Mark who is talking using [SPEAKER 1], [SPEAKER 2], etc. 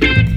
[SPEAKER 1] you.